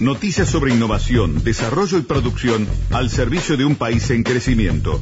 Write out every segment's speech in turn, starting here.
Noticias sobre innovación, desarrollo y producción al servicio de un país en crecimiento.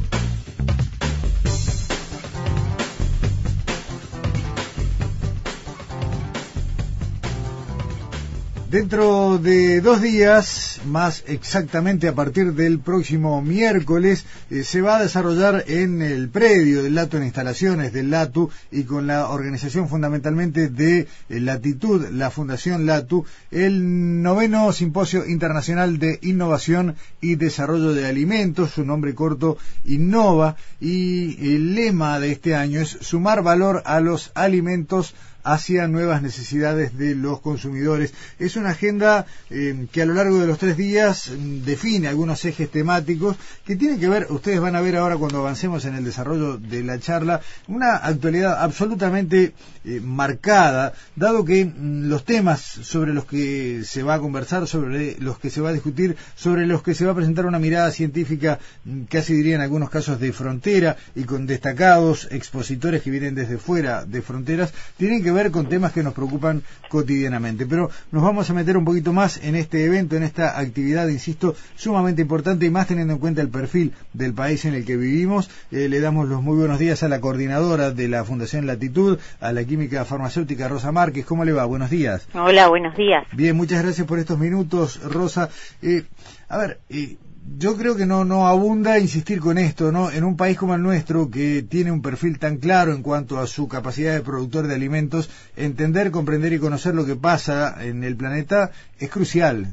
Dentro de dos días, más exactamente a partir del próximo miércoles, eh, se va a desarrollar en el predio del LATU, en instalaciones del LATU y con la organización fundamentalmente de eh, Latitud, la Fundación LATU, el noveno Simposio Internacional de Innovación y Desarrollo de Alimentos, su nombre corto Innova, y el lema de este año es sumar valor a los alimentos hacia nuevas necesidades de los consumidores. Es una agenda eh, que a lo largo de los tres días mm, define algunos ejes temáticos que tienen que ver, ustedes van a ver ahora cuando avancemos en el desarrollo de la charla, una actualidad absolutamente eh, marcada, dado que mm, los temas sobre los que se va a conversar, sobre los que se va a discutir, sobre los que se va a presentar una mirada científica, mm, casi diría en algunos casos de frontera y con destacados expositores que vienen desde fuera de fronteras, tienen que con temas que nos preocupan cotidianamente. Pero nos vamos a meter un poquito más en este evento, en esta actividad, insisto, sumamente importante y más teniendo en cuenta el perfil del país en el que vivimos. Eh, le damos los muy buenos días a la coordinadora de la Fundación Latitud, a la química farmacéutica Rosa Márquez. ¿Cómo le va? Buenos días. Hola, buenos días. Bien, muchas gracias por estos minutos, Rosa. Eh, a ver, eh, yo creo que no, no abunda insistir con esto, ¿no? En un país como el nuestro, que tiene un perfil tan claro en cuanto a su capacidad de productor de alimentos, entender, comprender y conocer lo que pasa en el planeta es crucial.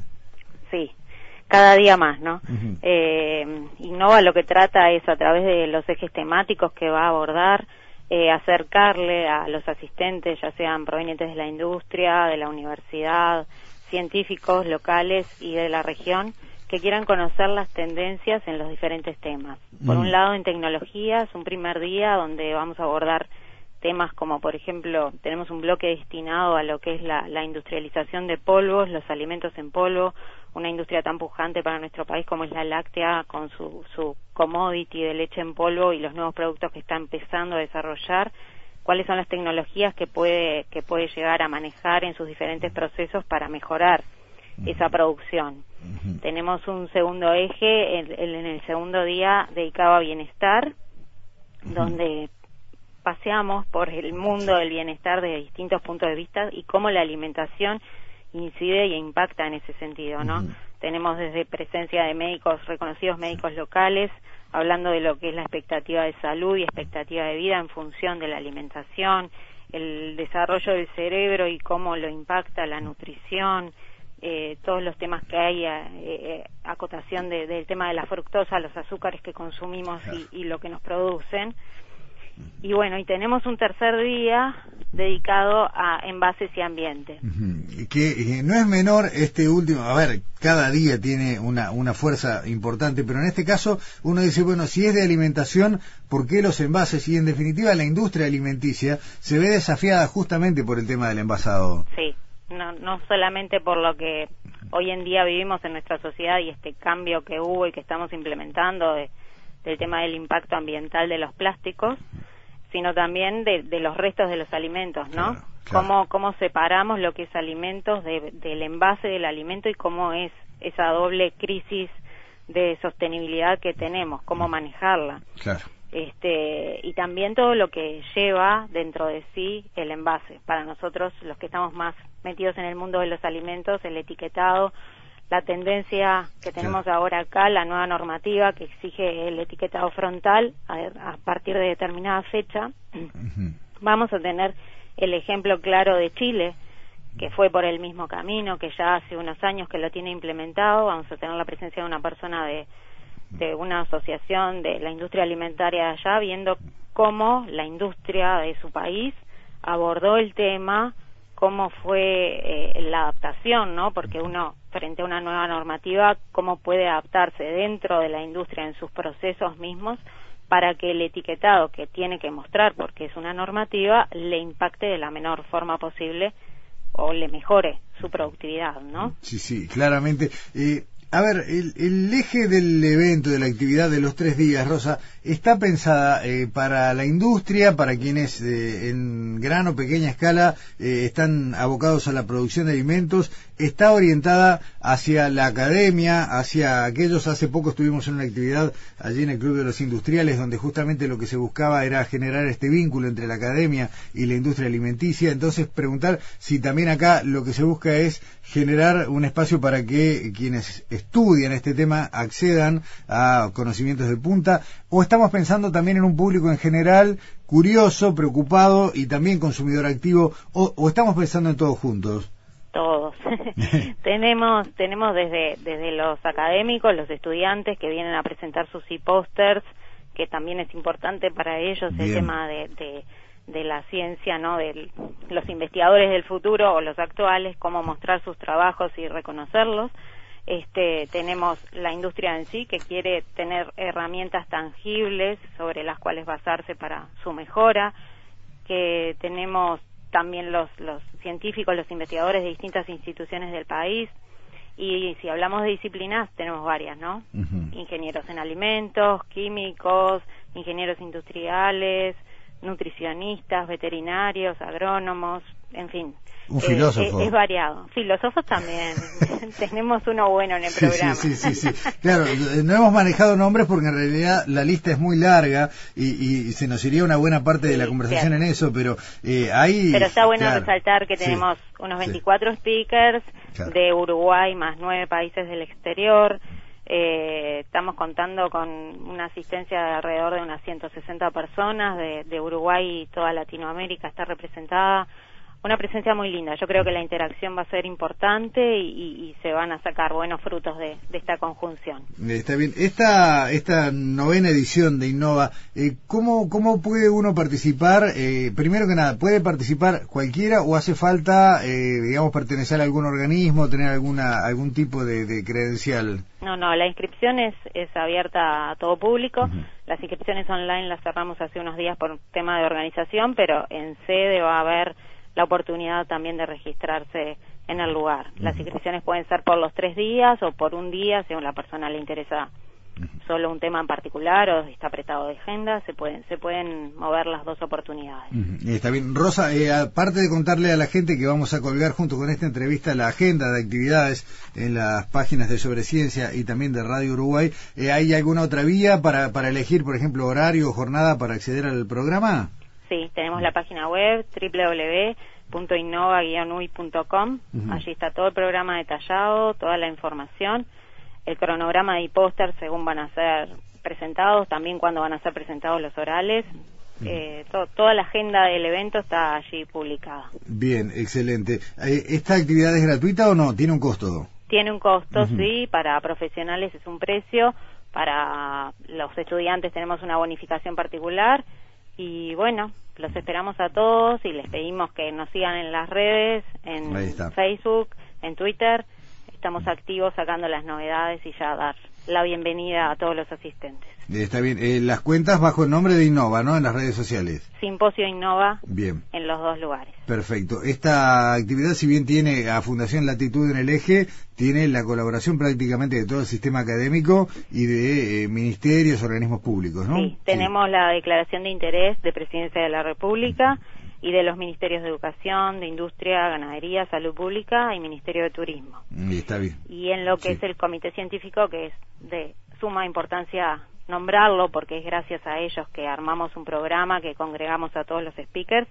Sí, cada día más, ¿no? eh, Innova lo que trata es a través de los ejes temáticos que va a abordar, eh, acercarle a los asistentes, ya sean provenientes de la industria, de la universidad, científicos locales y de la región, que quieran conocer las tendencias en los diferentes temas. Por un mm. lado, en tecnologías, un primer día donde vamos a abordar temas como, por ejemplo, tenemos un bloque destinado a lo que es la, industrialización de polvos, los alimentos en polvo, una industria tan pujante para nuestro país como es la láctea, con su, su commodity de leche en polvo y los nuevos productos que está empezando a desarrollar, cuáles son las tecnologías que puede, que puede llegar a manejar en sus diferentes procesos para mejorar esa producción. Tenemos un segundo eje en, en, el segundo día dedicado a bienestar, donde paseamos por el mundo del bienestar desde distintos puntos de vista y cómo la alimentación incide e impacta en ese sentido, ¿no? Tenemos desde presencia de médicos, reconocidos médicos locales, hablando de lo que es la expectativa de salud y expectativa de vida en función de la alimentación, el desarrollo del cerebro y cómo lo impacta la nutrición, eh, todos los temas que hay, eh, eh, acotación del tema de la fructosa, los azúcares que consumimos y, lo que nos producen. Y bueno, y tenemos un tercer día dedicado a envases y ambiente. Que no es menor este último, a ver, cada día tiene una, una fuerza importante, pero en este caso uno dice, bueno, si es de alimentación, ¿por qué los envases? Y en definitiva la industria alimenticia se ve desafiada justamente por el tema del envasado. Sí, no, no solamente por lo que hoy en día vivimos en nuestra sociedad y este cambio que hubo y que estamos implementando del tema del impacto ambiental de los plásticos, sino también de, los restos de los alimentos, ¿no? Cómo, cómo separamos lo que es alimentos del envase del alimento y cómo es esa doble crisis de sostenibilidad que tenemos, cómo manejarla. Claro este, y también todo lo que lleva dentro de sí el envase. Para nosotros, los que estamos más metidos en el mundo de los alimentos, el etiquetado, la tendencia que tenemos ahora acá, la nueva normativa que exige el etiquetado frontal a, partir de determinada fecha, vamos a tener el ejemplo claro de Chile, que fue por el mismo camino, que ya hace unos años que lo tiene implementado, vamos a tener la presencia de una persona de de una asociación de la industria alimentaria allá, viendo cómo la industria de su país abordó el tema, cómo fue eh, la adaptación, ¿no? Porque uno, frente a una nueva normativa, cómo puede adaptarse dentro de la industria en sus procesos mismos para que el etiquetado que tiene que mostrar, porque es una normativa, le impacte de la menor forma posible o le mejore su productividad, ¿no? Sí, sí, claramente. Eh, a ver, el, eje del evento, de la actividad de los tres días, Rosa, está pensada eh, para la industria, para quienes eh, en gran o pequeña escala eh, están abocados a la producción de alimentos, está orientada hacia la academia, hacia aquellos, hace poco estuvimos en una actividad allí en el Club de los Industriales, donde justamente lo que se buscaba era generar este vínculo entre la academia y la industria alimenticia, entonces preguntar si también acá lo que se busca es generar un espacio para que quienes estudian este tema accedan a conocimientos de punta, o estamos pensando también en un público en general curioso, preocupado y también consumidor activo, o, estamos pensando en todos juntos? Todos. tenemos tenemos desde desde los académicos, los estudiantes que vienen a presentar sus e-posters, que también es importante para ellos el tema de, de, la ciencia, ¿no? De los investigadores del futuro o los actuales, cómo mostrar sus trabajos y reconocerlos. Este, tenemos la industria en sí que quiere tener herramientas tangibles sobre las cuales basarse para su mejora, que tenemos también los, los científicos, los investigadores de distintas instituciones del país, y si hablamos de disciplinas, tenemos varias, ¿no? Ingenieros en alimentos, químicos, ingenieros industriales, nutricionistas, veterinarios, agrónomos, en fin. Un eh, filósofo. es, variado. Filósofos también. Tenemos uno bueno en el programa. Sí, sí, sí, Claro, no hemos manejado nombres porque en realidad la lista es muy larga y, se nos iría una buena parte de la conversación en eso, pero eh, hay... Pero está bueno resaltar que tenemos unos 24 speakers de Uruguay más nueve países del exterior. Eh, estamos contando con una asistencia de alrededor de unas 160 personas de, de Uruguay y toda Latinoamérica está representada una presencia muy linda. Yo creo que la interacción va a ser importante y, se van a sacar buenos frutos de, esta conjunción. Está bien. Esta, esta novena edición de Innova, eh, ¿cómo, ¿cómo puede uno participar? Eh, primero que nada, ¿puede participar cualquiera o hace falta, eh, digamos, pertenecer a algún organismo, tener alguna algún tipo de, credencial? No, no, la inscripción es, es abierta a todo público. Las inscripciones online las cerramos hace unos días por tema de organización, pero en sede va a haber la oportunidad también de registrarse en el lugar. Las inscripciones pueden ser por los tres días o por un día, a la persona le interesa solo un tema en particular o está apretado de agenda, se pueden, se pueden mover las dos oportunidades. Está bien. Rosa, eh, aparte de contarle a la gente que vamos a colgar junto con esta entrevista la agenda de actividades en las páginas de Sobreciencia y también de Radio Uruguay, eh, ¿hay alguna otra vía para, para elegir, por ejemplo, horario o jornada para acceder al programa? Sí, tenemos la página web www.innova-ui.com. Allí está todo el programa detallado, toda la información, el cronograma de póster según van a ser presentados, también cuando van a ser presentados los orales. Eh, toda la agenda del evento está allí publicada. Bien, excelente. Eh, ¿Esta actividad es gratuita o no? ¿Tiene un costo? Tiene un costo, sí. Para profesionales es un precio. Para los estudiantes tenemos una bonificación particular y bueno, los esperamos a todos y les pedimos que nos sigan en las redes, en Facebook, en Twitter. Estamos activos sacando las novedades y ya dar la bienvenida a todos los asistentes. Está bien. Eh, las cuentas bajo el nombre de Innova, ¿no? En las redes sociales. Simposio Innova. Bien. En los dos lugares. Perfecto. Esta actividad, si bien tiene a Fundación Latitud en el eje, tiene la colaboración prácticamente de todo el sistema académico y de eh, ministerios, organismos públicos, ¿no? Sí, tenemos la declaración de interés de Presidencia de la República y de los ministerios de Educación, de Industria, Ganadería, Salud Pública y Ministerio de Turismo. Y está bien. Y en lo que es el comité científico, que es de suma importancia nombrarlo porque es gracias a ellos que armamos un programa que congregamos a todos los speakers.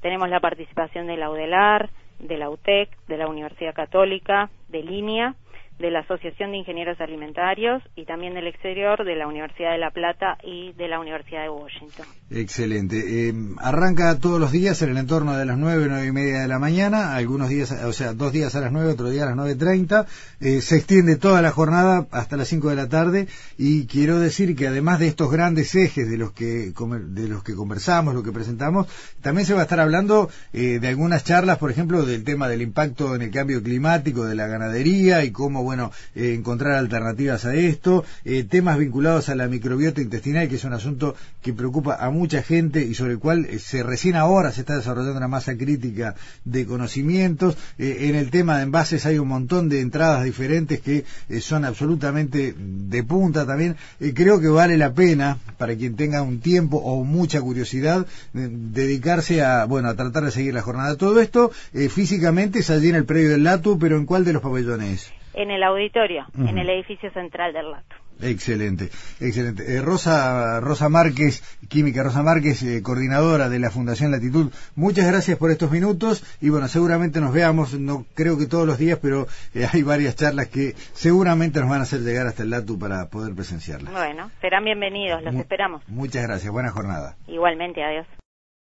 Tenemos la participación de la UDELAR, de la UTEC, de la Universidad Católica, de Línea de la Asociación de Ingenieros Alimentarios y también del exterior de la Universidad de La Plata y de la Universidad de Washington. Excelente. Eh, arranca todos los días en el entorno de las nueve, nueve y media de la mañana, algunos días, o sea, dos días a las nueve, otro día a las nueve treinta. Eh, se extiende toda la jornada hasta las cinco de la tarde y quiero decir que además de estos grandes ejes de los que de los que conversamos, lo que presentamos, también se va a estar hablando eh, de algunas charlas, por ejemplo, del tema del impacto en el cambio climático de la ganadería y cómo bueno encontrar alternativas a esto, temas vinculados a la microbiota intestinal, que es un asunto que preocupa a mucha gente y sobre el cual se recién ahora se está desarrollando una masa crítica de conocimientos. en el tema de envases hay un montón de entradas diferentes que son absolutamente de punta también. creo que vale la pena para quien tenga un tiempo o mucha curiosidad dedicarse a bueno a tratar de seguir la jornada. Todo esto físicamente es allí en el predio del LATU, pero ¿en cuál de los pabellones? En el auditorio, en el edificio central del LATU. Excelente, excelente. Eh, Rosa, Rosa Márquez, Química Rosa Márquez, eh, coordinadora de la Fundación Latitud, muchas gracias por estos minutos y bueno, seguramente nos veamos, no creo que todos los días, pero eh, hay varias charlas que seguramente nos van a hacer llegar hasta el LATU para poder presenciarlas. Bueno, serán bienvenidos, los esperamos. Muchas gracias, buena jornada. Igualmente, adiós.